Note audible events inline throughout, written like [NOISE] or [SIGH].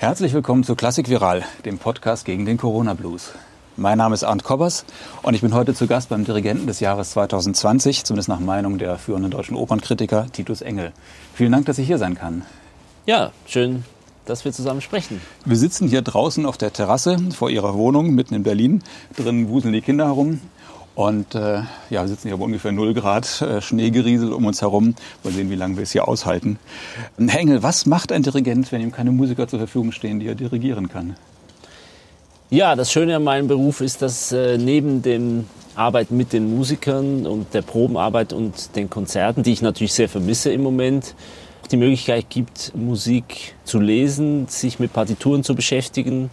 Herzlich willkommen zu Klassik Viral, dem Podcast gegen den Corona Blues. Mein Name ist Arndt Kobbers und ich bin heute zu Gast beim Dirigenten des Jahres 2020, zumindest nach Meinung der führenden deutschen Opernkritiker Titus Engel. Vielen Dank, dass ich hier sein kann. Ja, schön, dass wir zusammen sprechen. Wir sitzen hier draußen auf der Terrasse vor Ihrer Wohnung mitten in Berlin. Drinnen wuseln die Kinder herum. Und äh, ja, wir sitzen hier bei ungefähr 0 Grad äh, Schneegeriesel um uns herum. Mal sehen, wie lange wir es hier aushalten. Herr Engel, was macht ein Dirigent, wenn ihm keine Musiker zur Verfügung stehen, die er dirigieren kann? Ja, das Schöne an meinem Beruf ist, dass äh, neben dem Arbeiten mit den Musikern und der Probenarbeit und den Konzerten, die ich natürlich sehr vermisse im Moment, die Möglichkeit gibt, Musik zu lesen, sich mit Partituren zu beschäftigen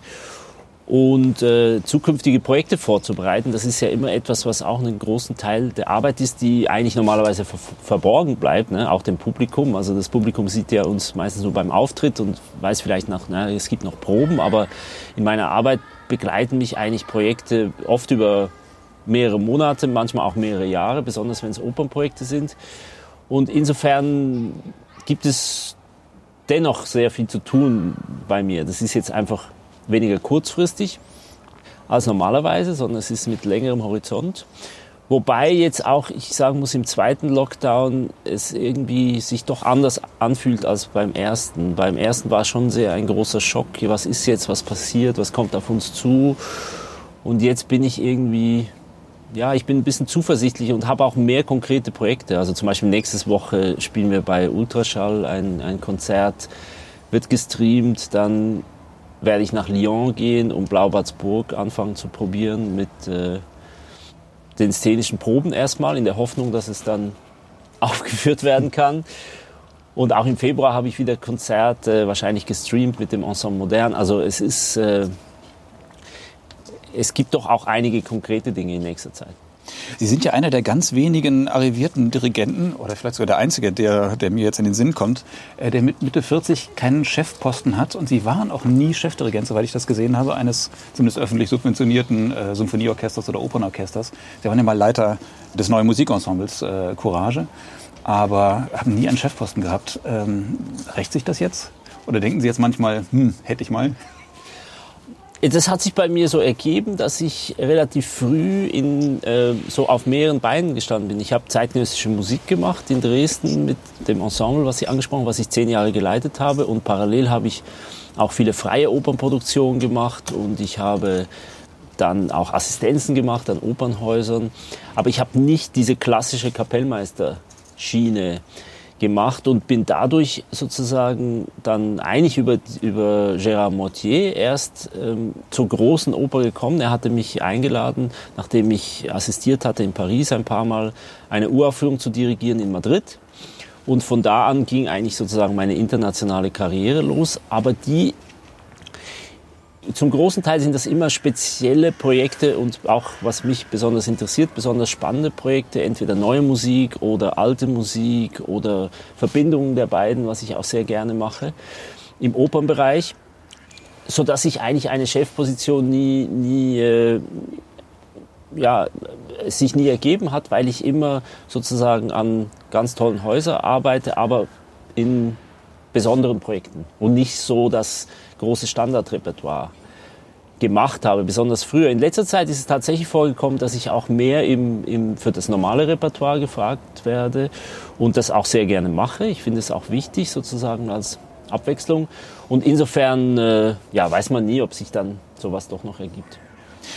und äh, zukünftige Projekte vorzubereiten. Das ist ja immer etwas, was auch einen großen Teil der Arbeit ist, die eigentlich normalerweise ver verborgen bleibt, ne? auch dem Publikum. Also das Publikum sieht ja uns meistens nur beim Auftritt und weiß vielleicht nach, na, es gibt noch Proben, aber in meiner Arbeit begleiten mich eigentlich Projekte oft über mehrere Monate, manchmal auch mehrere Jahre, besonders wenn es Opernprojekte sind. Und insofern gibt es dennoch sehr viel zu tun bei mir. Das ist jetzt einfach weniger kurzfristig als normalerweise, sondern es ist mit längerem Horizont. Wobei jetzt auch, ich sagen muss, im zweiten Lockdown es irgendwie sich doch anders anfühlt als beim ersten. Beim ersten war schon sehr ein großer Schock. Was ist jetzt, was passiert, was kommt auf uns zu? Und jetzt bin ich irgendwie, ja, ich bin ein bisschen zuversichtlich und habe auch mehr konkrete Projekte. Also zum Beispiel nächste Woche spielen wir bei Ultraschall ein, ein Konzert, wird gestreamt, dann werde ich nach Lyon gehen und Blaubartsburg anfangen zu probieren mit äh, den szenischen Proben erstmal, in der Hoffnung, dass es dann [LAUGHS] aufgeführt werden kann. Und auch im Februar habe ich wieder Konzert, äh, wahrscheinlich gestreamt mit dem Ensemble Modern. Also es ist, äh, es gibt doch auch einige konkrete Dinge in nächster Zeit. Sie sind ja einer der ganz wenigen arrivierten Dirigenten oder vielleicht sogar der einzige, der, der mir jetzt in den Sinn kommt, äh, der mit Mitte 40 keinen Chefposten hat. Und Sie waren auch nie Chefdirigent, soweit ich das gesehen habe, eines zumindest öffentlich subventionierten äh, Symphonieorchesters oder Opernorchesters. Sie waren ja mal Leiter des neuen Musikensembles äh, Courage, aber haben nie einen Chefposten gehabt. Ähm, rächt sich das jetzt? Oder denken Sie jetzt manchmal, hm, hätte ich mal? Das hat sich bei mir so ergeben, dass ich relativ früh in, äh, so auf mehreren Beinen gestanden bin. Ich habe zeitgenössische Musik gemacht in Dresden mit dem Ensemble, was Sie angesprochen haben, was ich zehn Jahre geleitet habe. Und parallel habe ich auch viele freie Opernproduktionen gemacht und ich habe dann auch Assistenzen gemacht an Opernhäusern. Aber ich habe nicht diese klassische Kapellmeisterschiene gemacht und bin dadurch sozusagen dann eigentlich über, über Gérard Mortier erst ähm, zur großen Oper gekommen. Er hatte mich eingeladen, nachdem ich assistiert hatte in Paris ein paar Mal, eine Uraufführung zu dirigieren in Madrid. Und von da an ging eigentlich sozusagen meine internationale Karriere los. Aber die zum großen Teil sind das immer spezielle Projekte und auch, was mich besonders interessiert, besonders spannende Projekte, entweder neue Musik oder alte Musik oder Verbindungen der beiden, was ich auch sehr gerne mache im Opernbereich, so dass ich eigentlich eine Chefposition nie, nie äh, ja, sich nie ergeben hat, weil ich immer sozusagen an ganz tollen Häusern arbeite, aber in besonderen Projekten und nicht so das große Standardrepertoire gemacht habe, besonders früher. In letzter Zeit ist es tatsächlich vorgekommen, dass ich auch mehr im, im, für das normale Repertoire gefragt werde und das auch sehr gerne mache. Ich finde es auch wichtig, sozusagen als Abwechslung. Und insofern äh, ja, weiß man nie, ob sich dann sowas doch noch ergibt.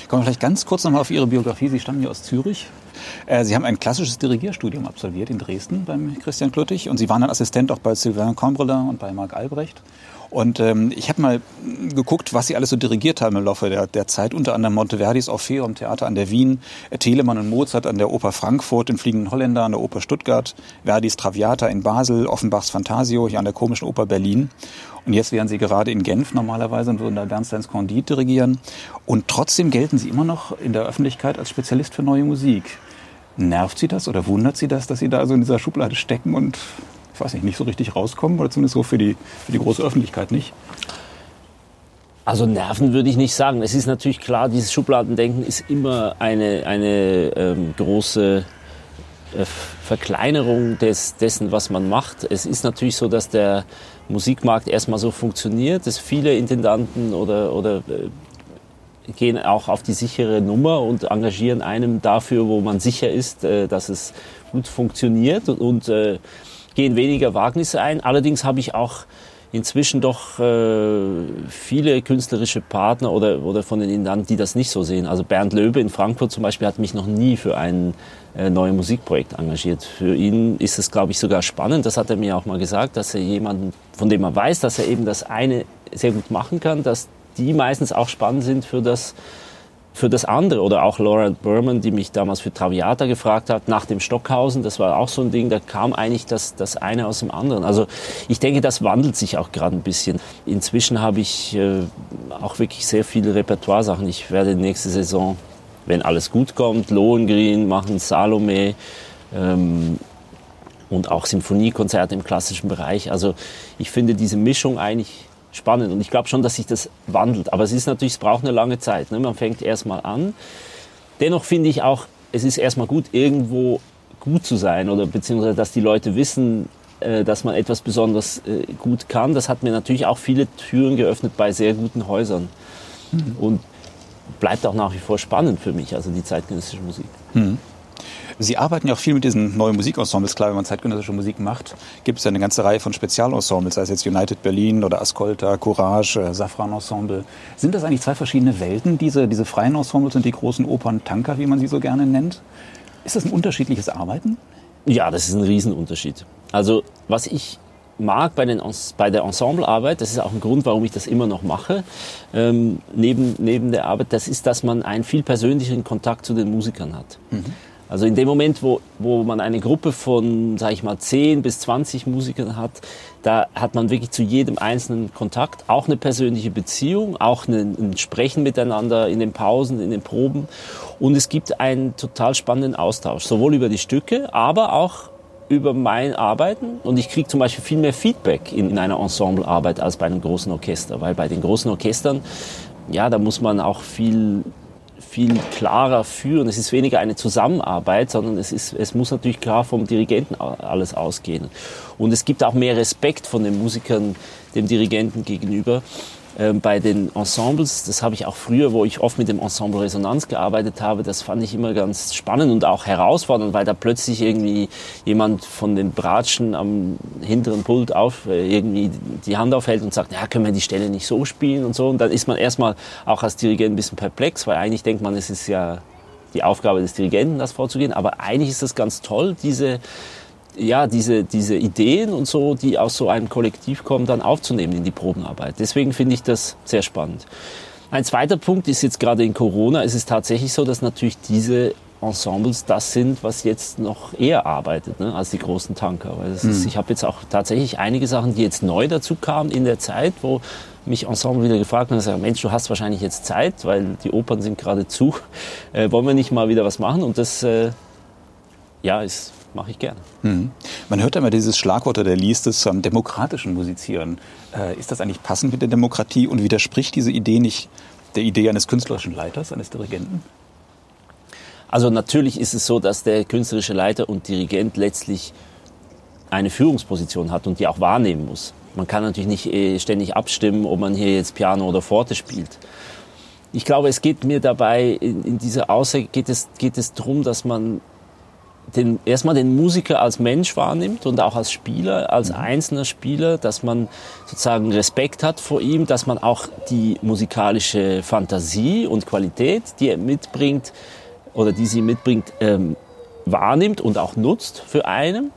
Kommen wir vielleicht ganz kurz nochmal auf Ihre Biografie. Sie stammen ja aus Zürich. Äh, Sie haben ein klassisches Dirigierstudium absolviert in Dresden beim Christian Klöttich und Sie waren dann Assistent auch bei Sylvain Combrelin und bei Marc Albrecht. Und ähm, ich habe mal geguckt, was sie alles so dirigiert haben im Laufe der, der Zeit. Unter anderem Monteverdis Orpheum Theater an der Wien, Telemann und Mozart an der Oper Frankfurt, den Fliegenden Holländer an der Oper Stuttgart, Verdis Traviata in Basel, Offenbachs Fantasio hier an der Komischen Oper Berlin. Und jetzt wären sie gerade in Genf normalerweise und würden da Bernsteins Candide dirigieren. Und trotzdem gelten sie immer noch in der Öffentlichkeit als Spezialist für neue Musik. Nervt Sie das oder wundert Sie das, dass Sie da so in dieser Schublade stecken und ich weiß nicht, nicht so richtig rauskommen oder zumindest so für die, für die große Öffentlichkeit nicht? Also Nerven würde ich nicht sagen. Es ist natürlich klar, dieses Schubladendenken ist immer eine, eine ähm, große äh, Verkleinerung des, dessen, was man macht. Es ist natürlich so, dass der Musikmarkt erstmal so funktioniert, dass viele Intendanten oder, oder äh, gehen auch auf die sichere Nummer und engagieren einem dafür, wo man sicher ist, äh, dass es gut funktioniert und, äh, gehen weniger Wagnisse ein. Allerdings habe ich auch inzwischen doch äh, viele künstlerische Partner oder, oder von den Intendanten, die das nicht so sehen. Also Bernd Löbe in Frankfurt zum Beispiel hat mich noch nie für ein äh, neues Musikprojekt engagiert. Für ihn ist es, glaube ich, sogar spannend, das hat er mir auch mal gesagt, dass er jemanden, von dem er weiß, dass er eben das eine sehr gut machen kann, dass die meistens auch spannend sind für das, für das andere. Oder auch Laura Berman, die mich damals für Traviata gefragt hat, nach dem Stockhausen, das war auch so ein Ding, da kam eigentlich das, das eine aus dem anderen. Also ich denke, das wandelt sich auch gerade ein bisschen. Inzwischen habe ich äh, auch wirklich sehr viele Repertoire-Sachen. Ich werde nächste Saison, wenn alles gut kommt, Lohengrin machen, Salome, ähm, und auch Symphoniekonzerte im klassischen Bereich. Also ich finde diese Mischung eigentlich spannend. Und ich glaube schon, dass sich das wandelt. Aber es ist natürlich, es braucht eine lange Zeit. Ne? Man fängt erstmal an. Dennoch finde ich auch, es ist erstmal gut, irgendwo gut zu sein oder beziehungsweise, dass die Leute wissen, äh, dass man etwas besonders äh, gut kann. Das hat mir natürlich auch viele Türen geöffnet bei sehr guten Häusern. Mhm. Und bleibt auch nach wie vor spannend für mich, also die zeitgenössische Musik. Mhm. Sie arbeiten ja auch viel mit diesen neuen Musikensembles. Klar, wenn man zeitgenössische Musik macht, gibt es ja eine ganze Reihe von Spezialensembles, sei es jetzt United Berlin oder Ascolta, Courage, äh, Safran Ensemble. Sind das eigentlich zwei verschiedene Welten, diese, diese freien Ensembles und die großen Opern-Tanker, wie man sie so gerne nennt? Ist das ein unterschiedliches Arbeiten? Ja, das ist ein Riesenunterschied. Also, was ich mag bei, den, bei der Ensemblearbeit, das ist auch ein Grund, warum ich das immer noch mache, ähm, neben, neben der Arbeit, das ist, dass man einen viel persönlicheren Kontakt zu den Musikern hat. Mhm. Also in dem Moment, wo, wo man eine Gruppe von, sage ich mal, 10 bis 20 Musikern hat, da hat man wirklich zu jedem einzelnen Kontakt, auch eine persönliche Beziehung, auch ein, ein Sprechen miteinander in den Pausen, in den Proben. Und es gibt einen total spannenden Austausch, sowohl über die Stücke, aber auch über mein Arbeiten und ich kriege zum Beispiel viel mehr Feedback in, in einer Ensemblearbeit als bei einem großen Orchester, weil bei den großen Orchestern, ja, da muss man auch viel viel klarer führen. Es ist weniger eine Zusammenarbeit, sondern es, ist, es muss natürlich klar vom Dirigenten alles ausgehen. Und es gibt auch mehr Respekt von den Musikern dem Dirigenten gegenüber. Ähm, bei den Ensembles, das habe ich auch früher, wo ich oft mit dem Ensemble Resonanz gearbeitet habe, das fand ich immer ganz spannend und auch herausfordernd, weil da plötzlich irgendwie jemand von den Bratschen am hinteren Pult auf äh, irgendwie die Hand aufhält und sagt, ja, können wir die Stelle nicht so spielen und so. Und dann ist man erstmal auch als Dirigent ein bisschen perplex, weil eigentlich denkt man, es ist ja die Aufgabe des Dirigenten, das vorzugehen. Aber eigentlich ist das ganz toll, diese ja, diese, diese Ideen und so, die aus so einem Kollektiv kommen, dann aufzunehmen in die Probenarbeit. Deswegen finde ich das sehr spannend. Ein zweiter Punkt ist jetzt gerade in Corona, ist es tatsächlich so, dass natürlich diese Ensembles das sind, was jetzt noch eher arbeitet ne, als die großen Tanker. Weil ist, mhm. Ich habe jetzt auch tatsächlich einige Sachen, die jetzt neu dazu kamen in der Zeit, wo mich Ensemble wieder gefragt haben, gesagt, Mensch, du hast wahrscheinlich jetzt Zeit, weil die Opern sind gerade zu. Äh, wollen wir nicht mal wieder was machen? Und das äh, ja, ist mache ich gerne. Mhm. Man hört immer dieses Schlagwort der liest es zum demokratischen Musizieren. Äh, ist das eigentlich passend mit der Demokratie und widerspricht diese Idee nicht der Idee eines künstlerischen Leiters, eines Dirigenten? Also natürlich ist es so, dass der künstlerische Leiter und Dirigent letztlich eine Führungsposition hat und die auch wahrnehmen muss. Man kann natürlich nicht äh, ständig abstimmen, ob man hier jetzt Piano oder Forte spielt. Ich glaube, es geht mir dabei, in, in dieser Aussage geht es, geht es darum, dass man den, erstmal den Musiker als Mensch wahrnimmt und auch als Spieler, als mhm. einzelner Spieler, dass man sozusagen Respekt hat vor ihm, dass man auch die musikalische Fantasie und Qualität, die er mitbringt oder die sie mitbringt, ähm, wahrnimmt und auch nutzt für einen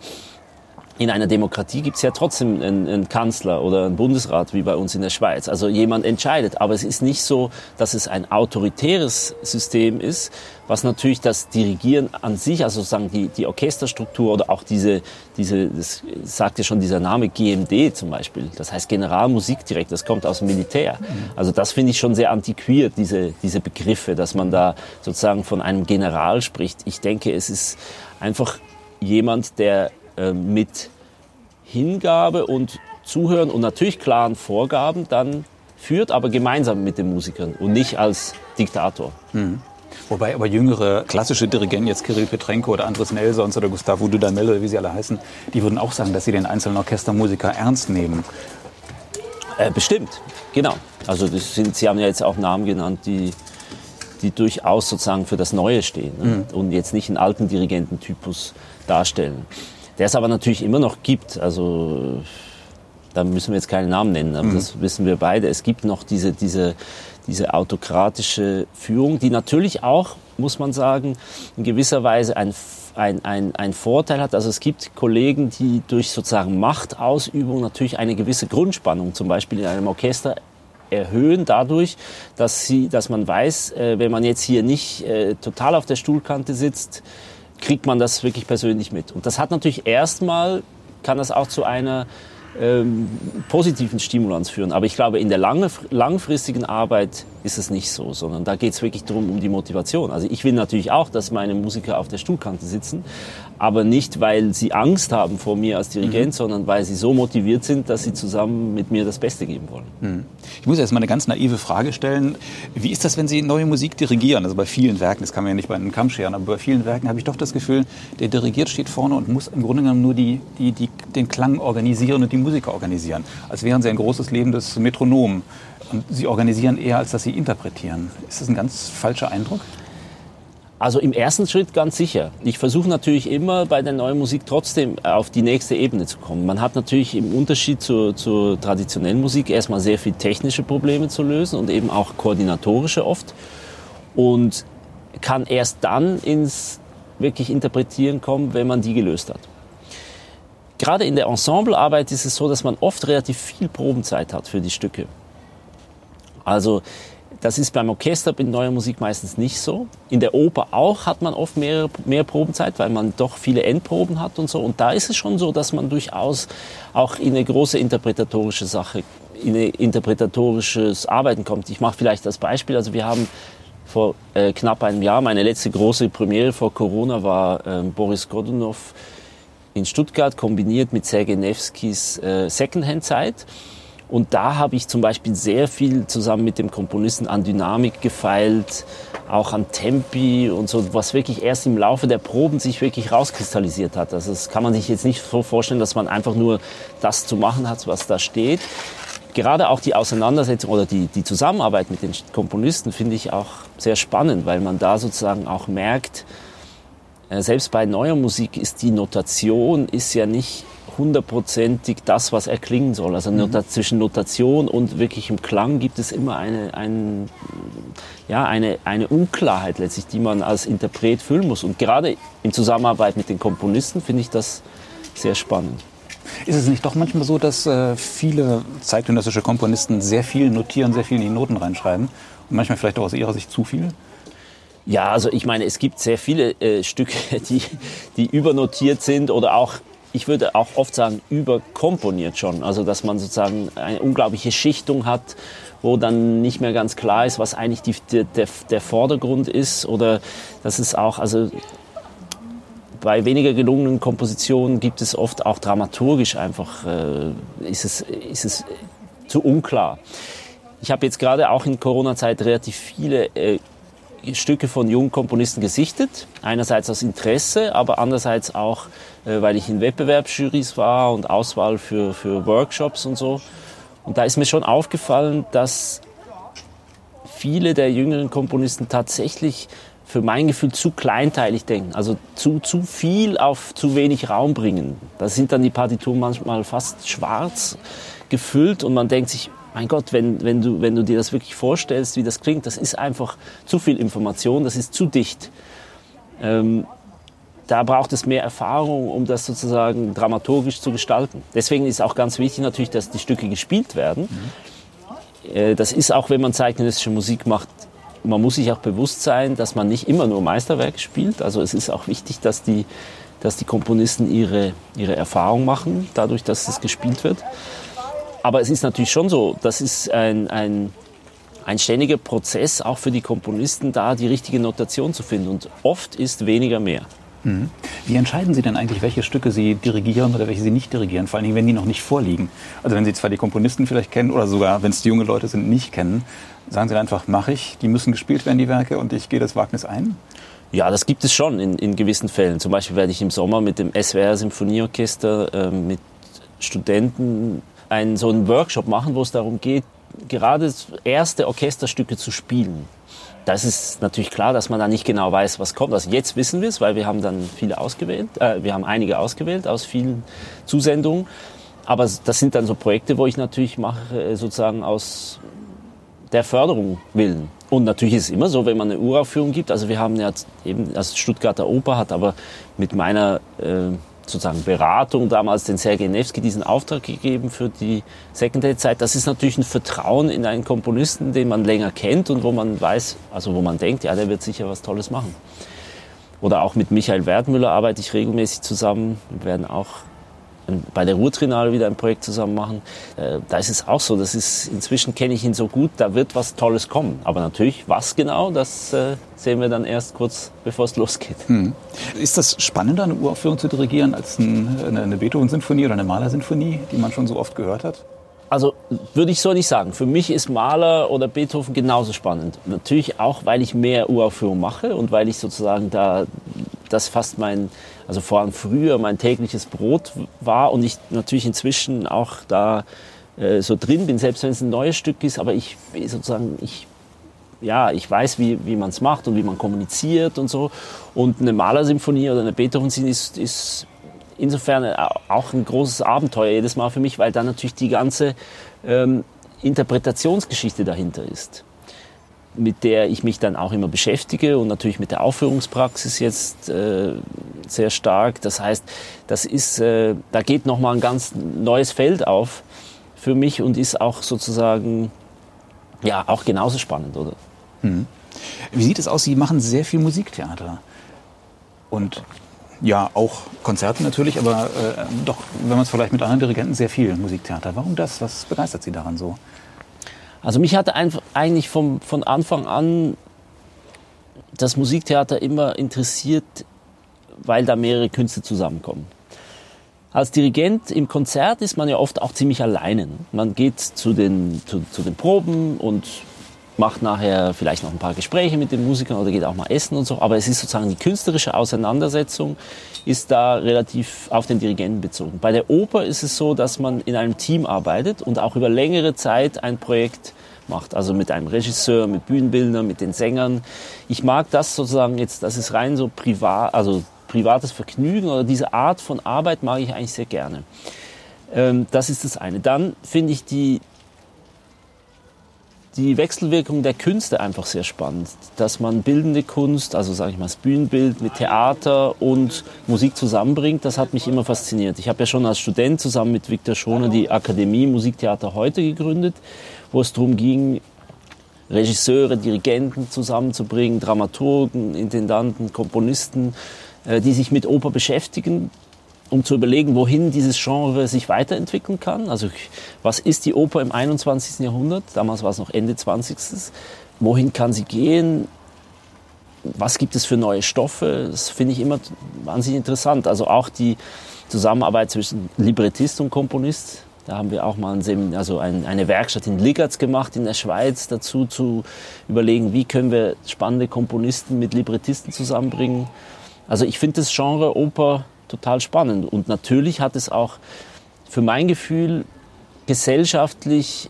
in einer Demokratie gibt es ja trotzdem einen, einen, Kanzler oder einen Bundesrat wie bei uns in der Schweiz. Also jemand entscheidet. Aber es ist nicht so, dass es ein autoritäres System ist, was natürlich das Dirigieren an sich, also sozusagen die, die Orchesterstruktur oder auch diese, diese, das sagt ja schon dieser Name GMD zum Beispiel. Das heißt Generalmusikdirektor, das kommt aus dem Militär. Also das finde ich schon sehr antiquiert, diese, diese Begriffe, dass man da sozusagen von einem General spricht. Ich denke, es ist einfach jemand, der äh, mit Hingabe und Zuhören und natürlich klaren Vorgaben dann führt, aber gemeinsam mit den Musikern und nicht als Diktator. Mhm. Wobei aber jüngere klassische Dirigenten, jetzt Kirill Petrenko oder Andres Nelsons oder Gustavo Dudamel oder wie sie alle heißen, die würden auch sagen, dass sie den einzelnen Orchestermusiker ernst nehmen. Äh, bestimmt, genau. Also sind, Sie haben ja jetzt auch Namen genannt, die, die durchaus sozusagen für das Neue stehen ne? mhm. und jetzt nicht einen alten Dirigententypus darstellen. Der es aber natürlich immer noch gibt. Also da müssen wir jetzt keinen Namen nennen, aber mhm. das wissen wir beide. Es gibt noch diese, diese, diese autokratische Führung, die natürlich auch, muss man sagen, in gewisser Weise ein, ein, ein, ein Vorteil hat. Also es gibt Kollegen, die durch sozusagen Machtausübung natürlich eine gewisse Grundspannung, zum Beispiel in einem Orchester, erhöhen dadurch, dass, sie, dass man weiß, äh, wenn man jetzt hier nicht äh, total auf der Stuhlkante sitzt, kriegt man das wirklich persönlich mit. Und das hat natürlich erstmal, kann das auch zu einer ähm, positiven Stimulans führen. Aber ich glaube, in der lange, langfristigen Arbeit ist es nicht so, sondern da geht es wirklich darum, um die Motivation. Also ich will natürlich auch, dass meine Musiker auf der Stuhlkante sitzen, aber nicht, weil sie Angst haben vor mir als Dirigent, mhm. sondern weil sie so motiviert sind, dass sie zusammen mit mir das Beste geben wollen. Mhm. Ich muss jetzt mal eine ganz naive Frage stellen. Wie ist das, wenn Sie neue Musik dirigieren? Also bei vielen Werken, das kann man ja nicht bei einem Kamm scheren, aber bei vielen Werken habe ich doch das Gefühl, der Dirigiert steht vorne und muss im Grunde genommen nur die, die, die, den Klang organisieren und die Musiker organisieren. Als wären sie ein großes lebendes Metronom. Und sie organisieren eher, als dass sie interpretieren. Ist das ein ganz falscher Eindruck? Also im ersten Schritt ganz sicher. Ich versuche natürlich immer bei der neuen Musik trotzdem auf die nächste Ebene zu kommen. Man hat natürlich im Unterschied zur, zur traditionellen Musik erstmal sehr viel technische Probleme zu lösen und eben auch koordinatorische oft. Und kann erst dann ins wirklich Interpretieren kommen, wenn man die gelöst hat. Gerade in der Ensemblearbeit ist es so, dass man oft relativ viel Probenzeit hat für die Stücke. Also das ist beim Orchester mit neuer Musik meistens nicht so. In der Oper auch hat man oft mehr, mehr Probenzeit, weil man doch viele Endproben hat und so. Und da ist es schon so, dass man durchaus auch in eine große interpretatorische Sache, in ein interpretatorisches Arbeiten kommt. Ich mache vielleicht das Beispiel. Also wir haben vor äh, knapp einem Jahr, meine letzte große Premiere vor Corona war äh, Boris Godunov in Stuttgart kombiniert mit Sergei Nevskis äh, Secondhand-Zeit. Und da habe ich zum Beispiel sehr viel zusammen mit dem Komponisten an Dynamik gefeilt, auch an Tempi und so, was wirklich erst im Laufe der Proben sich wirklich rauskristallisiert hat. Also das kann man sich jetzt nicht so vorstellen, dass man einfach nur das zu machen hat, was da steht. Gerade auch die Auseinandersetzung oder die, die Zusammenarbeit mit den Komponisten finde ich auch sehr spannend, weil man da sozusagen auch merkt, äh, selbst bei neuer Musik ist die Notation ist ja nicht hundertprozentig das, was er klingen soll. Also mhm. zwischen Notation und wirklichem Klang gibt es immer eine, ein, ja, eine, eine Unklarheit letztlich, die man als Interpret füllen muss. Und gerade in Zusammenarbeit mit den Komponisten finde ich das sehr spannend. Ist es nicht doch manchmal so, dass äh, viele zeitgenössische Komponisten sehr viel notieren, sehr viel in die Noten reinschreiben und manchmal vielleicht auch aus ihrer Sicht zu viel? Ja, also ich meine, es gibt sehr viele äh, Stücke, [LAUGHS] die, die übernotiert sind oder auch ich würde auch oft sagen, überkomponiert schon. Also, dass man sozusagen eine unglaubliche Schichtung hat, wo dann nicht mehr ganz klar ist, was eigentlich die, der, der Vordergrund ist. Oder das ist auch, also bei weniger gelungenen Kompositionen gibt es oft auch dramaturgisch einfach, äh, ist, es, ist es zu unklar. Ich habe jetzt gerade auch in Corona-Zeit relativ viele äh, Stücke von jungen Komponisten gesichtet. Einerseits aus Interesse, aber andererseits auch, weil ich in Wettbewerbsjurys war und Auswahl für, für Workshops und so. Und da ist mir schon aufgefallen, dass viele der jüngeren Komponisten tatsächlich für mein Gefühl zu kleinteilig denken, also zu, zu viel auf zu wenig Raum bringen. Da sind dann die Partituren manchmal fast schwarz gefüllt und man denkt sich, mein Gott, wenn, wenn, du, wenn du dir das wirklich vorstellst, wie das klingt, das ist einfach zu viel Information, das ist zu dicht. Ähm, da braucht es mehr Erfahrung, um das sozusagen dramaturgisch zu gestalten. Deswegen ist auch ganz wichtig natürlich, dass die Stücke gespielt werden. Mhm. Das ist auch, wenn man zeitgenössische Musik macht, man muss sich auch bewusst sein, dass man nicht immer nur Meisterwerke spielt. Also es ist auch wichtig, dass die, dass die Komponisten ihre, ihre Erfahrung machen, dadurch, dass es gespielt wird. Aber es ist natürlich schon so, das ist ein, ein, ein ständiger Prozess, auch für die Komponisten, da die richtige Notation zu finden. Und oft ist weniger mehr. Mhm. Wie entscheiden Sie denn eigentlich, welche Stücke Sie dirigieren oder welche Sie nicht dirigieren? Vor allen Dingen, wenn die noch nicht vorliegen. Also wenn Sie zwar die Komponisten vielleicht kennen oder sogar, wenn es die junge Leute sind, nicht kennen, sagen Sie einfach, mache ich, die müssen gespielt werden, die Werke, und ich gehe das Wagnis ein? Ja, das gibt es schon in, in gewissen Fällen. Zum Beispiel werde ich im Sommer mit dem SWR Symphonieorchester äh, mit Studenten einen so einen Workshop machen, wo es darum geht, gerade erste Orchesterstücke zu spielen. Da ist natürlich klar, dass man da nicht genau weiß, was kommt. Also jetzt wissen wir es, weil wir haben dann viele ausgewählt. Äh, wir haben einige ausgewählt aus vielen Zusendungen. Aber das sind dann so Projekte, wo ich natürlich mache, äh, sozusagen aus der Förderung willen. Und natürlich ist es immer so, wenn man eine Uraufführung gibt. Also wir haben ja eben, also Stuttgarter Oper hat aber mit meiner äh, sozusagen Beratung damals den Sergei Nevsky diesen Auftrag gegeben für die Secondary-Zeit. Das ist natürlich ein Vertrauen in einen Komponisten, den man länger kennt und wo man weiß, also wo man denkt, ja, der wird sicher was Tolles machen. Oder auch mit Michael Wertmüller arbeite ich regelmäßig zusammen. Wir werden auch bei der Ruhrtrinale wieder ein Projekt zusammen machen. Äh, da ist es auch so, das ist, inzwischen kenne ich ihn so gut, da wird was Tolles kommen. Aber natürlich, was genau, das äh, sehen wir dann erst kurz, bevor es losgeht. Hm. Ist das spannender, eine Uraufführung zu dirigieren, als eine, eine Beethoven-Sinfonie oder eine Mahler-Sinfonie, die man schon so oft gehört hat? Also würde ich so nicht sagen. Für mich ist Mahler oder Beethoven genauso spannend. Natürlich auch, weil ich mehr Uraufführungen mache und weil ich sozusagen da das fast mein, also vor allem früher mein tägliches Brot war und ich natürlich inzwischen auch da äh, so drin bin, selbst wenn es ein neues Stück ist, aber ich sozusagen, ich ja, ich weiß, wie, wie man es macht und wie man kommuniziert und so. Und eine Malersymphonie oder eine Beethoven-Sinfonie ist, ist insofern auch ein großes Abenteuer jedes Mal für mich, weil da natürlich die ganze ähm, Interpretationsgeschichte dahinter ist, mit der ich mich dann auch immer beschäftige und natürlich mit der Aufführungspraxis jetzt äh, sehr stark. Das heißt, das ist, äh, da geht nochmal ein ganz neues Feld auf für mich und ist auch sozusagen ja auch genauso spannend, oder? Hm. Wie sieht es aus? Sie machen sehr viel Musiktheater. Und ja, auch Konzerte natürlich, aber äh, doch, wenn man es vielleicht mit anderen Dirigenten, sehr viel Musiktheater. Warum das? Was begeistert Sie daran so? Also mich hatte einfach eigentlich vom, von Anfang an das Musiktheater immer interessiert, weil da mehrere Künste zusammenkommen. Als Dirigent im Konzert ist man ja oft auch ziemlich alleine. Man geht zu den, zu, zu den Proben und macht nachher vielleicht noch ein paar Gespräche mit den Musikern oder geht auch mal essen und so. Aber es ist sozusagen die künstlerische Auseinandersetzung ist da relativ auf den Dirigenten bezogen. Bei der Oper ist es so, dass man in einem Team arbeitet und auch über längere Zeit ein Projekt macht. Also mit einem Regisseur, mit Bühnenbildern, mit den Sängern. Ich mag das sozusagen jetzt, das ist rein so privat, also privates Vergnügen oder diese Art von Arbeit mag ich eigentlich sehr gerne. Ähm, das ist das eine. Dann finde ich die die Wechselwirkung der Künste einfach sehr spannend. Dass man bildende Kunst, also sage ich mal das Bühnenbild mit Theater und Musik zusammenbringt, das hat mich immer fasziniert. Ich habe ja schon als Student zusammen mit Viktor Schoner die Akademie Musiktheater heute gegründet, wo es darum ging, Regisseure, Dirigenten zusammenzubringen, Dramaturgen, Intendanten, Komponisten, äh, die sich mit Oper beschäftigen, um zu überlegen, wohin dieses Genre sich weiterentwickeln kann. Also was ist die Oper im 21. Jahrhundert? Damals war es noch Ende 20. Wohin kann sie gehen? Was gibt es für neue Stoffe? Das finde ich immer wahnsinnig interessant. Also auch die Zusammenarbeit zwischen Librettist und Komponist. Da haben wir auch mal ein also ein, eine Werkstatt in Ligatz gemacht in der Schweiz, dazu zu überlegen, wie können wir spannende Komponisten mit Librettisten zusammenbringen. Also ich finde das Genre Oper total spannend. Und natürlich hat es auch für mein Gefühl gesellschaftlich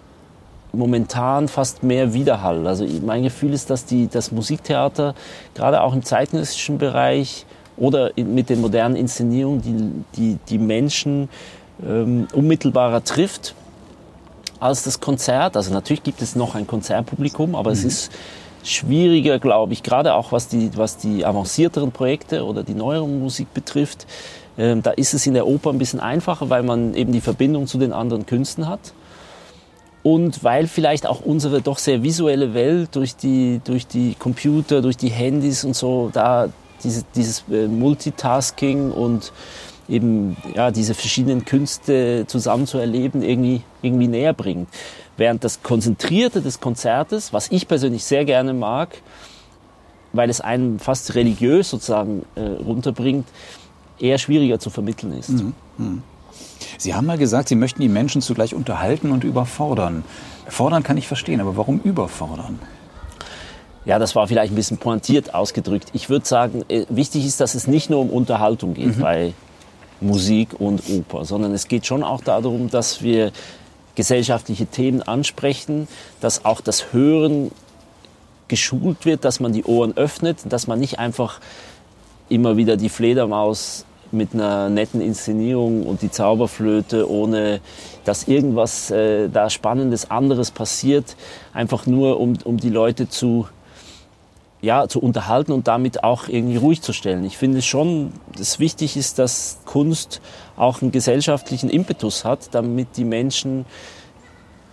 momentan fast mehr Widerhall. Also mein Gefühl ist, dass die, das Musiktheater gerade auch im zeitgenössischen Bereich oder mit den modernen Inszenierungen die, die, die Menschen ähm, unmittelbarer trifft als das Konzert. Also natürlich gibt es noch ein Konzertpublikum, aber mhm. es ist schwieriger, glaube ich, gerade auch was die, was die avancierteren Projekte oder die neuere Musik betrifft. Ähm, da ist es in der Oper ein bisschen einfacher, weil man eben die Verbindung zu den anderen Künsten hat. Und weil vielleicht auch unsere doch sehr visuelle Welt durch die, durch die Computer, durch die Handys und so, da diese, dieses äh, Multitasking und eben ja, diese verschiedenen Künste zusammen zu erleben, irgendwie, irgendwie näher bringt. Während das Konzentrierte des Konzertes, was ich persönlich sehr gerne mag, weil es einen fast religiös sozusagen äh, runterbringt, eher schwieriger zu vermitteln ist. Mhm. Mhm. Sie haben mal gesagt, Sie möchten die Menschen zugleich unterhalten und überfordern. Fordern kann ich verstehen, aber warum überfordern? Ja, das war vielleicht ein bisschen pointiert ausgedrückt. Ich würde sagen, äh, wichtig ist, dass es nicht nur um Unterhaltung geht mhm. bei Musik und Oper, sondern es geht schon auch darum, dass wir gesellschaftliche Themen ansprechen, dass auch das Hören geschult wird, dass man die Ohren öffnet, dass man nicht einfach immer wieder die Fledermaus mit einer netten Inszenierung und die Zauberflöte, ohne dass irgendwas äh, da Spannendes anderes passiert, einfach nur um, um die Leute zu, ja, zu unterhalten und damit auch irgendwie ruhig zu stellen. Ich finde schon, dass wichtig ist, dass Kunst auch einen gesellschaftlichen Impetus hat, damit die Menschen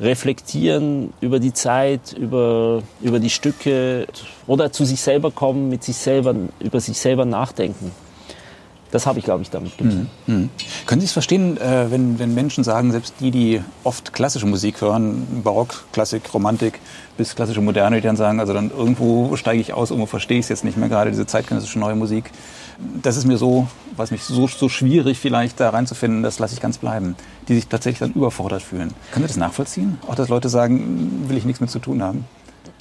reflektieren über die Zeit, über, über die Stücke oder zu sich selber kommen, mit sich selber, über sich selber nachdenken. Das habe ich, glaube ich, damit gemeint. Mhm. Können Sie es verstehen, äh, wenn, wenn Menschen sagen, selbst die, die oft klassische Musik hören, Barock, Klassik, Romantik bis klassische Moderne, die dann sagen, also dann irgendwo steige ich aus, irgendwo verstehe ich es jetzt nicht mehr, gerade diese zeitgenössische neue Musik. Das ist mir so, was mich so, so schwierig vielleicht da reinzufinden, das lasse ich ganz bleiben. Die sich tatsächlich dann überfordert fühlen. Können Sie das nachvollziehen? Auch, dass Leute sagen, will ich nichts mit zu tun haben?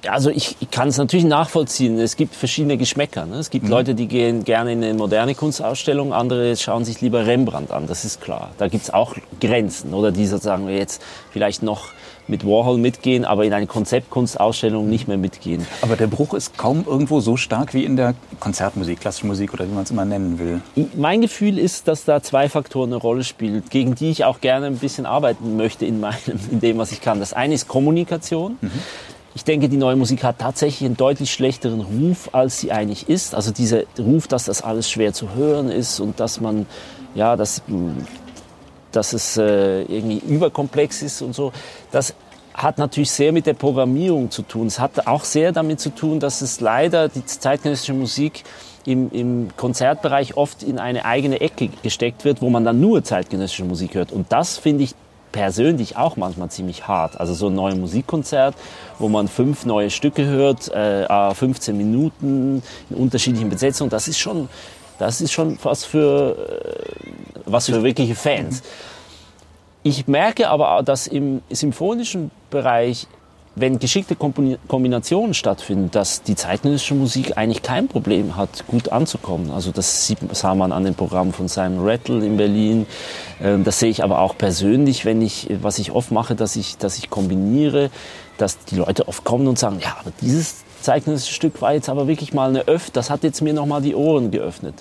Also ich, ich kann es natürlich nachvollziehen. Es gibt verschiedene Geschmäcker. Ne? Es gibt mhm. Leute, die gehen gerne in eine moderne Kunstausstellung, andere schauen sich lieber Rembrandt an, das ist klar. Da gibt es auch Grenzen. Oder die sozusagen jetzt vielleicht noch mit Warhol mitgehen, aber in eine Konzeptkunstausstellung nicht mehr mitgehen. Aber der Bruch ist kaum irgendwo so stark wie in der Konzertmusik, klassische Musik oder wie man es immer nennen will. Mein Gefühl ist, dass da zwei Faktoren eine Rolle spielen, gegen die ich auch gerne ein bisschen arbeiten möchte in, meinem, in dem, was ich kann. Das eine ist Kommunikation. Mhm. Ich denke, die neue Musik hat tatsächlich einen deutlich schlechteren Ruf, als sie eigentlich ist. Also dieser Ruf, dass das alles schwer zu hören ist und dass man, ja, dass, dass es äh, irgendwie überkomplex ist und so. Das hat natürlich sehr mit der Programmierung zu tun. Es hat auch sehr damit zu tun, dass es leider die zeitgenössische Musik im, im Konzertbereich oft in eine eigene Ecke gesteckt wird, wo man dann nur zeitgenössische Musik hört. Und das finde ich persönlich auch manchmal ziemlich hart. Also so ein neues Musikkonzert, wo man fünf neue Stücke hört, äh, 15 Minuten in unterschiedlichen Besetzungen, das ist schon, das ist schon was für, äh, was für wirkliche Fans. Ich merke aber, dass im symphonischen Bereich wenn geschickte Kombinationen stattfinden, dass die zeitgenössische Musik eigentlich kein Problem hat, gut anzukommen. Also das sieht, sah man an den Programmen von Simon Rattle in Berlin. Ähm, das sehe ich aber auch persönlich, wenn ich, was ich oft mache, dass ich, dass ich kombiniere, dass die Leute oft kommen und sagen, ja, aber dieses zeitgenössische Stück war jetzt aber wirklich mal eine Öff, das hat jetzt mir nochmal die Ohren geöffnet.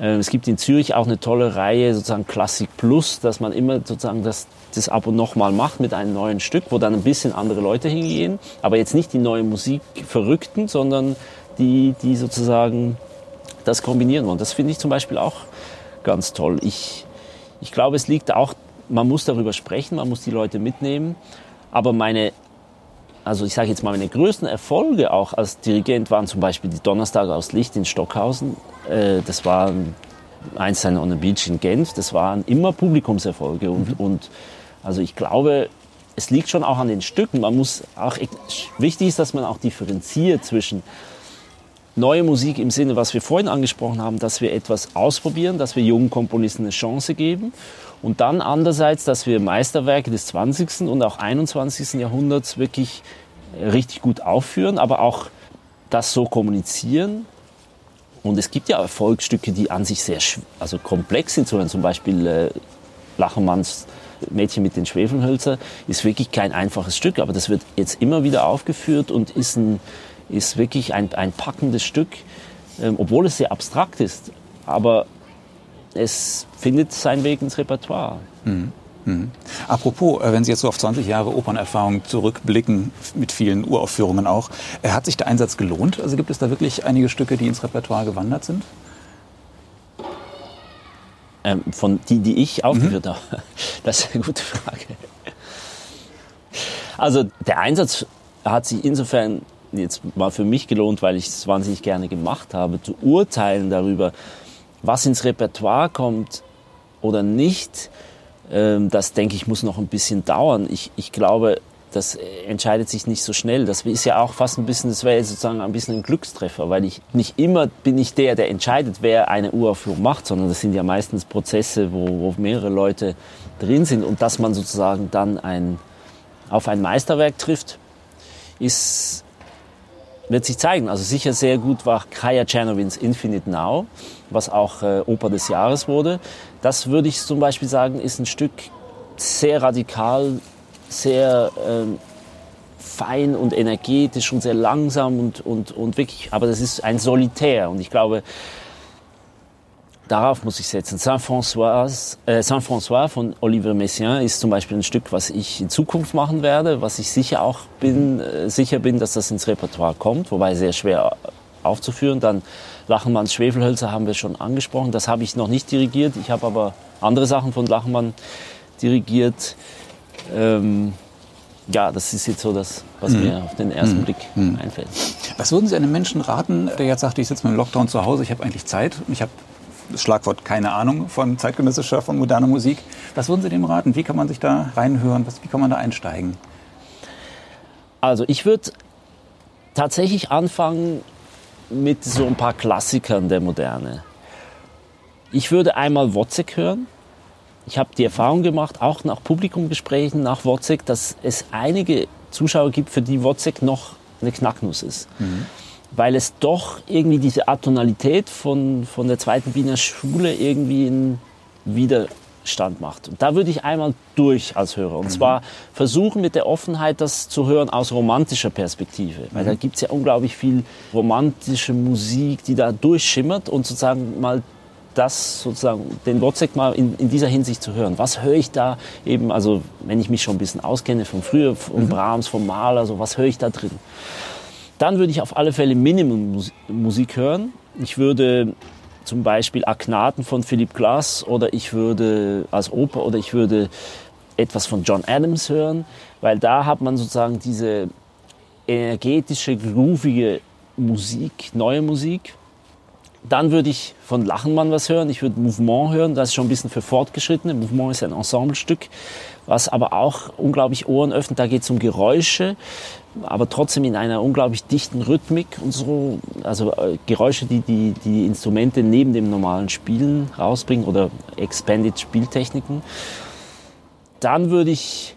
Ähm, es gibt in Zürich auch eine tolle Reihe, sozusagen Klassik Plus, dass man immer sozusagen das, das ab und nochmal macht mit einem neuen Stück, wo dann ein bisschen andere Leute hingehen. Aber jetzt nicht die neue Musik Verrückten, sondern die, die sozusagen das kombinieren wollen. Das finde ich zum Beispiel auch ganz toll. Ich, ich glaube, es liegt auch, man muss darüber sprechen, man muss die Leute mitnehmen. Aber meine also ich sage jetzt mal, meine größten Erfolge auch als Dirigent waren zum Beispiel die Donnerstage aus Licht in Stockhausen. Äh, das war Einstein on the Beach in Genf. Das waren immer Publikumserfolge. Und, mhm. und also ich glaube, es liegt schon auch an den Stücken. Man muss auch, wichtig ist, dass man auch differenziert zwischen neue Musik im Sinne, was wir vorhin angesprochen haben, dass wir etwas ausprobieren, dass wir jungen Komponisten eine Chance geben und dann andererseits, dass wir Meisterwerke des 20. und auch 21. Jahrhunderts wirklich richtig gut aufführen, aber auch das so kommunizieren. Und es gibt ja Erfolgsstücke, die an sich sehr also komplex sind, zum Beispiel äh, Lachermanns Mädchen mit den Schwefelhölzer ist wirklich kein einfaches Stück, aber das wird jetzt immer wieder aufgeführt und ist, ein, ist wirklich ein, ein packendes Stück, ähm, obwohl es sehr abstrakt ist. Aber es findet seinen Weg ins Repertoire. Mhm. Mhm. Apropos, äh, wenn Sie jetzt so auf 20 Jahre Opernerfahrung zurückblicken, mit vielen Uraufführungen auch, äh, hat sich der Einsatz gelohnt? Also gibt es da wirklich einige Stücke, die ins Repertoire gewandert sind? Ähm, von die, die ich aufgeführt mhm. habe? [LAUGHS] Das ist eine gute Frage. Also der Einsatz hat sich insofern jetzt mal für mich gelohnt, weil ich es wahnsinnig gerne gemacht habe, zu urteilen darüber, was ins Repertoire kommt oder nicht, ähm, das denke ich muss noch ein bisschen dauern. Ich, ich glaube, das entscheidet sich nicht so schnell. Das ist ja auch fast ein bisschen, das wäre sozusagen ein bisschen ein Glückstreffer, weil ich nicht immer bin ich der, der entscheidet, wer eine Uraufführung macht, sondern das sind ja meistens Prozesse, wo, wo mehrere Leute drin sind und dass man sozusagen dann ein, auf ein Meisterwerk trifft, ist, wird sich zeigen. Also sicher sehr gut war Kaya Czernowins Infinite Now, was auch äh, Oper des Jahres wurde. Das würde ich zum Beispiel sagen, ist ein Stück sehr radikal sehr ähm, fein und energetisch und sehr langsam und, und, und wirklich, aber das ist ein Solitär und ich glaube, darauf muss ich setzen. Saint-François äh, Saint -François von Olivier Messiaen ist zum Beispiel ein Stück, was ich in Zukunft machen werde, was ich sicher auch bin, äh, sicher bin, dass das ins Repertoire kommt, wobei sehr schwer aufzuführen. Dann Lachenmanns Schwefelhölzer haben wir schon angesprochen. Das habe ich noch nicht dirigiert. Ich habe aber andere Sachen von Lachenmann dirigiert. Ähm, ja, das ist jetzt so das, was mhm. mir auf den ersten mhm. Blick mhm. einfällt. Was würden Sie einem Menschen raten, der jetzt sagt, ich sitze mit dem Lockdown zu Hause, ich habe eigentlich Zeit, ich habe das Schlagwort keine Ahnung von zeitgenössischer, von moderner Musik. Was würden Sie dem raten? Wie kann man sich da reinhören? Was, wie kann man da einsteigen? Also ich würde tatsächlich anfangen mit so ein paar Klassikern der Moderne. Ich würde einmal Wozzeck hören ich habe die Erfahrung gemacht, auch nach Publikumgesprächen, nach WhatsApp, dass es einige Zuschauer gibt, für die WhatsApp noch eine Knacknuss ist. Mhm. Weil es doch irgendwie diese Atonalität von, von der zweiten Wiener Schule irgendwie einen Widerstand macht. Und da würde ich einmal durch als Hörer. Und mhm. zwar versuchen mit der Offenheit, das zu hören aus romantischer Perspektive. Weil mhm. da gibt es ja unglaublich viel romantische Musik, die da durchschimmert und sozusagen mal das sozusagen, den Wozzeck mal in, in, dieser Hinsicht zu hören. Was höre ich da eben, also wenn ich mich schon ein bisschen auskenne von früher, von mhm. Brahms, vom Mahler, so was höre ich da drin? Dann würde ich auf alle Fälle Minimum Musik hören. Ich würde zum Beispiel Aknaten von Philip Glass oder ich würde als Oper oder ich würde etwas von John Adams hören, weil da hat man sozusagen diese energetische, groovige Musik, neue Musik, dann würde ich von Lachenmann was hören. Ich würde Mouvement hören. Das ist schon ein bisschen für Fortgeschrittene. Mouvement ist ein Ensemblestück, was aber auch unglaublich Ohren öffnet. Da geht es um Geräusche, aber trotzdem in einer unglaublich dichten Rhythmik und so. Also äh, Geräusche, die, die die Instrumente neben dem normalen Spielen rausbringen oder Expanded Spieltechniken. Dann würde ich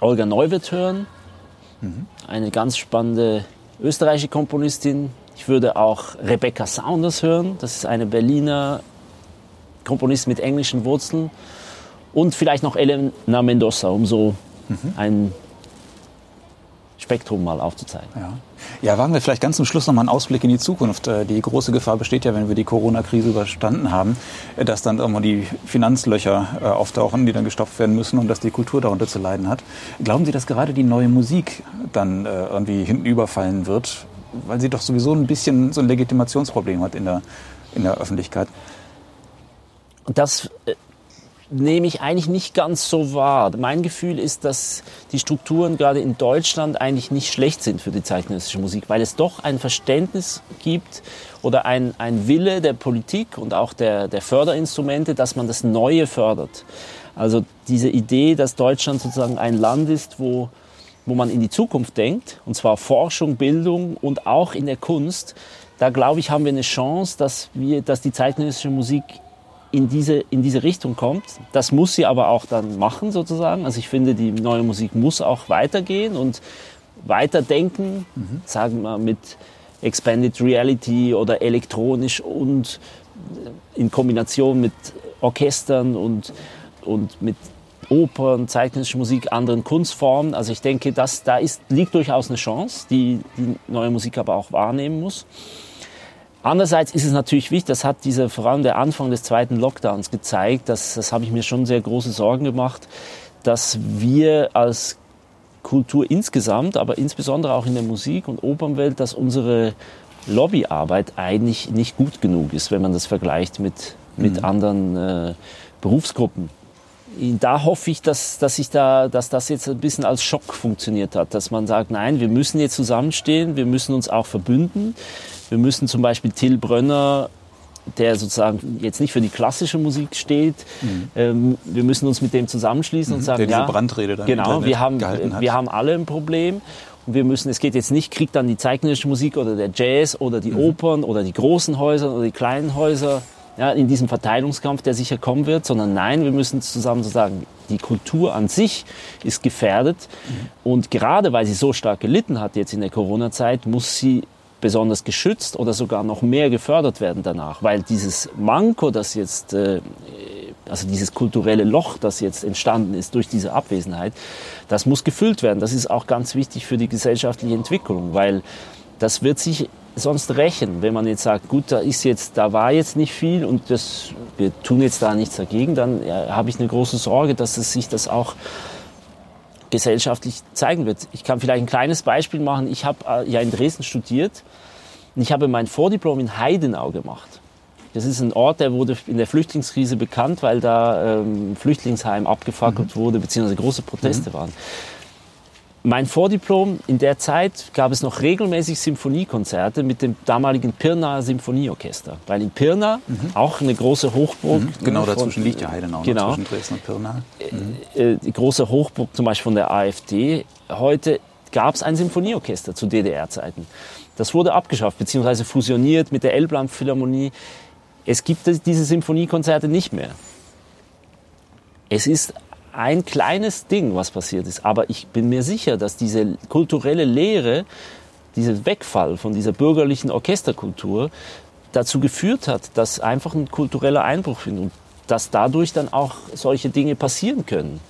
Olga Neuwirth hören. Mhm. Eine ganz spannende österreichische Komponistin, ich würde auch Rebecca Saunders hören. Das ist eine Berliner Komponistin mit englischen Wurzeln. Und vielleicht noch Elena Mendoza, um so mhm. ein Spektrum mal aufzuzeigen. Ja. ja, wagen wir vielleicht ganz zum Schluss noch mal einen Ausblick in die Zukunft. Äh, die große Gefahr besteht ja, wenn wir die Corona-Krise überstanden haben, äh, dass dann irgendwann die Finanzlöcher äh, auftauchen, die dann gestopft werden müssen und dass die Kultur darunter zu leiden hat. Glauben Sie, dass gerade die neue Musik dann irgendwie hinten überfallen wird? Weil sie doch sowieso ein bisschen so ein Legitimationsproblem hat in der, in der Öffentlichkeit. Das äh, nehme ich eigentlich nicht ganz so wahr. Mein Gefühl ist, dass die Strukturen gerade in Deutschland eigentlich nicht schlecht sind für die zeitgenössische Musik, weil es doch ein Verständnis gibt oder ein, ein Wille der Politik und auch der, der Förderinstrumente, dass man das Neue fördert. Also diese Idee, dass Deutschland sozusagen ein Land ist, wo wo man in die Zukunft denkt, und zwar Forschung, Bildung und auch in der Kunst, da glaube ich, haben wir eine Chance, dass, wir, dass die zeitgenössische Musik in diese, in diese Richtung kommt. Das muss sie aber auch dann machen, sozusagen. Also ich finde, die neue Musik muss auch weitergehen und weiterdenken, mhm. sagen wir mit Expanded Reality oder elektronisch und in Kombination mit Orchestern und, und mit Opern, zeitgenössische Musik, anderen Kunstformen. Also ich denke, dass, da ist, liegt durchaus eine Chance, die die neue Musik aber auch wahrnehmen muss. Andererseits ist es natürlich wichtig, das hat dieser, vor allem der Anfang des zweiten Lockdowns gezeigt, dass, das habe ich mir schon sehr große Sorgen gemacht, dass wir als Kultur insgesamt, aber insbesondere auch in der Musik- und Opernwelt, dass unsere Lobbyarbeit eigentlich nicht gut genug ist, wenn man das vergleicht mit, mit mhm. anderen äh, Berufsgruppen da hoffe ich, dass, dass, ich da, dass das jetzt ein bisschen als Schock funktioniert hat, dass man sagt, nein, wir müssen jetzt zusammenstehen, wir müssen uns auch verbünden. Wir müssen zum Beispiel Till Brönner der sozusagen jetzt nicht für die klassische Musik steht. Mhm. Ähm, wir müssen uns mit dem zusammenschließen mhm. und sagen, der diese ja, Brandrede dann genau, wir haben, wir haben alle ein Problem. Und wir müssen, es geht jetzt nicht, kriegt dann die zeitgenössische Musik oder der Jazz oder die mhm. Opern oder die großen Häuser oder die kleinen Häuser ja, in diesem Verteilungskampf, der sicher kommen wird, sondern nein, wir müssen zusammen so sagen, die Kultur an sich ist gefährdet. Mhm. Und gerade weil sie so stark gelitten hat jetzt in der Corona-Zeit, muss sie besonders geschützt oder sogar noch mehr gefördert werden danach, weil dieses Manko, das jetzt, äh, also dieses kulturelle Loch, das jetzt entstanden ist durch diese Abwesenheit, das muss gefüllt werden. Das ist auch ganz wichtig für die gesellschaftliche Entwicklung, weil das wird sich sonst rächen, wenn man jetzt sagt, gut, da ist jetzt, da war jetzt nicht viel und das, wir tun jetzt da nichts dagegen, dann ja, habe ich eine große Sorge, dass es sich das auch gesellschaftlich zeigen wird. Ich kann vielleicht ein kleines Beispiel machen. Ich habe äh, ja in Dresden studiert und ich habe mein Vordiplom in Heidenau gemacht. Das ist ein Ort, der wurde in der Flüchtlingskrise bekannt, weil da ähm, Flüchtlingsheim abgefackelt mhm. wurde, beziehungsweise große Proteste mhm. waren mein Vordiplom, in der Zeit gab es noch regelmäßig Symphoniekonzerte mit dem damaligen Pirnaer Symphonieorchester. Weil in Pirna, mhm. auch eine große Hochburg. Mhm. Genau, ne, dazwischen liegt ja Heidenau, genau, zwischen Dresden und Pirna. Mhm. Äh, die große Hochburg zum Beispiel von der AfD. Heute gab es ein Symphonieorchester zu DDR-Zeiten. Das wurde abgeschafft, beziehungsweise fusioniert mit der Elbland Philharmonie. Es gibt diese Symphoniekonzerte nicht mehr. Es ist ein kleines Ding, was passiert ist. Aber ich bin mir sicher, dass diese kulturelle Lehre, dieser Wegfall von dieser bürgerlichen Orchesterkultur dazu geführt hat, dass einfach ein kultureller Einbruch findet und dass dadurch dann auch solche Dinge passieren können.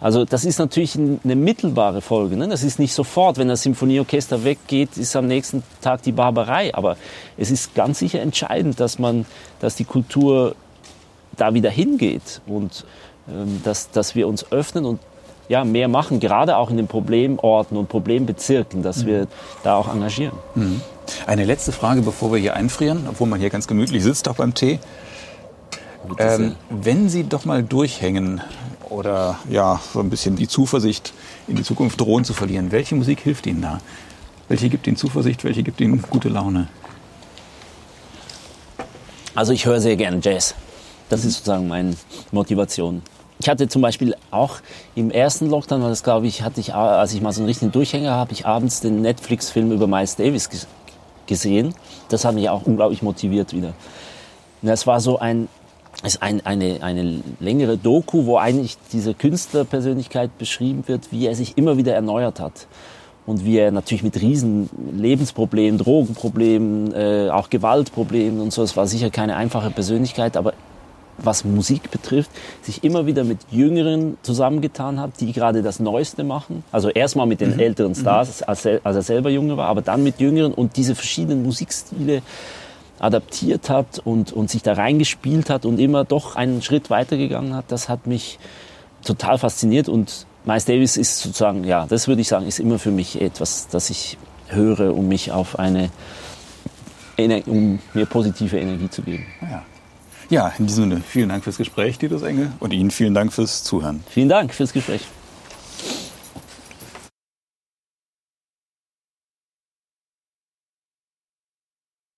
Also das ist natürlich eine mittelbare Folge. Ne? Das ist nicht sofort, wenn das Symphonieorchester weggeht, ist am nächsten Tag die Barbarei. Aber es ist ganz sicher entscheidend, dass man, dass die Kultur da wieder hingeht und dass, dass wir uns öffnen und ja, mehr machen, gerade auch in den Problemorten und Problembezirken, dass mhm. wir da auch engagieren. Mhm. Eine letzte Frage, bevor wir hier einfrieren, obwohl man hier ganz gemütlich sitzt, auch beim Tee. Ähm, wenn Sie doch mal durchhängen oder ja, so ein bisschen die Zuversicht in die Zukunft drohen zu verlieren, welche Musik hilft Ihnen da? Welche gibt Ihnen Zuversicht, welche gibt Ihnen gute Laune? Also ich höre sehr gerne Jazz. Das ist sozusagen meine Motivation. Ich hatte zum Beispiel auch im ersten Lockdown, das glaube ich, hatte ich, als ich mal so einen richtigen Durchhänger habe, ich abends den Netflix-Film über Miles Davis gesehen. Das hat mich auch unglaublich motiviert wieder. Das war so ein, ist ein, eine, eine längere Doku, wo eigentlich diese Künstlerpersönlichkeit beschrieben wird, wie er sich immer wieder erneuert hat und wie er natürlich mit riesen Lebensproblemen, Drogenproblemen, äh, auch Gewaltproblemen und so, es war sicher keine einfache Persönlichkeit, aber was Musik betrifft, sich immer wieder mit Jüngeren zusammengetan hat, die gerade das Neueste machen. Also erstmal mit den mhm. älteren Stars, mhm. als, als er selber jünger war, aber dann mit Jüngeren und diese verschiedenen Musikstile adaptiert hat und, und sich da reingespielt hat und immer doch einen Schritt weitergegangen hat, das hat mich total fasziniert und Miles Davis ist sozusagen, ja, das würde ich sagen, ist immer für mich etwas, das ich höre, um mich auf eine, um mir positive Energie zu geben. Ja. Ja, in diesem Sinne, vielen Dank fürs Gespräch, Dieter Engel, und Ihnen vielen Dank fürs Zuhören. Vielen Dank fürs Gespräch.